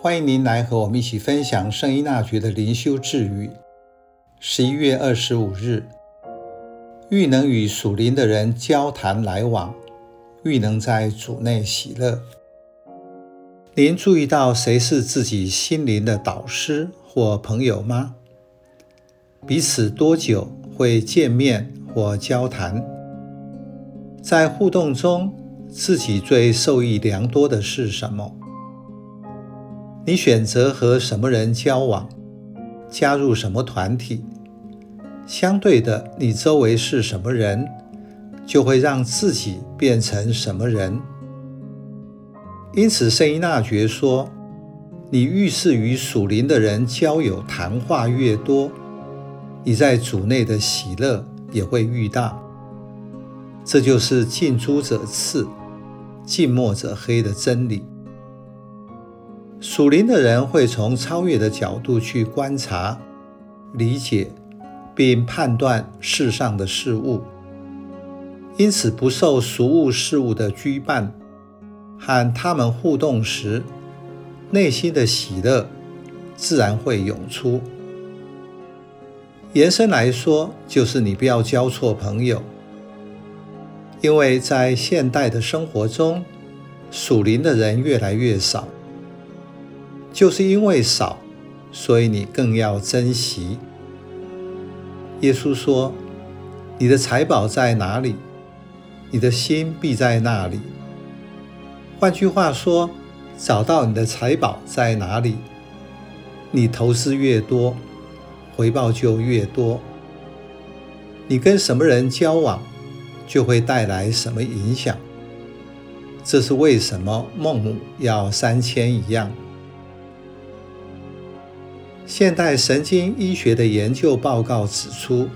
欢迎您来和我们一起分享圣依纳爵的灵修智语。十一月二十五日，愈能与属灵的人交谈来往，愈能在主内喜乐。您注意到谁是自己心灵的导师或朋友吗？彼此多久会见面或交谈？在互动中，自己最受益良多的是什么？你选择和什么人交往，加入什么团体？相对的，你周围是什么人，就会让自己变成什么人。因此，圣依纳爵说：“你遇事与属灵的人交友谈话越多，你在主内的喜乐也会愈大。”这就是近朱者赤，近墨者黑的真理。属灵的人会从超越的角度去观察、理解，并判断世上的事物，因此不受俗物事物的羁绊。和他们互动时，内心的喜乐自然会涌出。延伸来说，就是你不要交错朋友，因为在现代的生活中，属灵的人越来越少。就是因为少，所以你更要珍惜。耶稣说：“你的财宝在哪里，你的心必在那里。”换句话说，找到你的财宝在哪里，你投资越多，回报就越多。你跟什么人交往，就会带来什么影响。这是为什么孟母要三迁一样。现代神经医学的研究报告指出，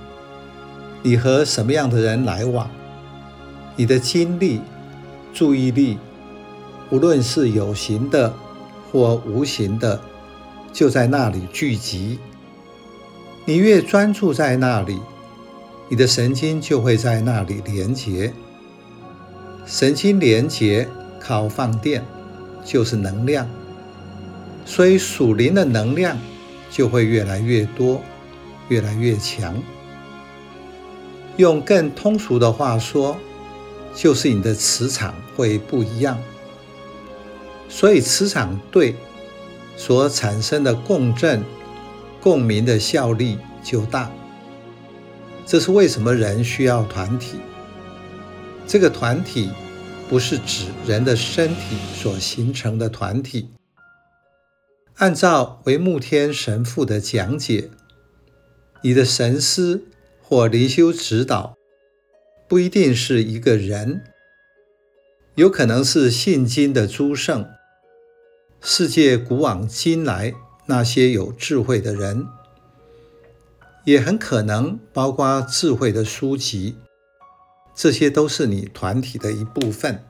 你和什么样的人来往，你的精力、注意力，无论是有形的或无形的，就在那里聚集。你越专注在那里，你的神经就会在那里连结。神经连结靠放电，就是能量。所以属灵的能量。就会越来越多，越来越强。用更通俗的话说，就是你的磁场会不一样。所以磁场对，所产生的共振、共鸣的效力就大。这是为什么人需要团体。这个团体不是指人的身体所形成的团体。按照维慕天神父的讲解，你的神师或灵修指导不一定是一个人，有可能是信经的诸圣，世界古往今来那些有智慧的人，也很可能包括智慧的书籍，这些都是你团体的一部分。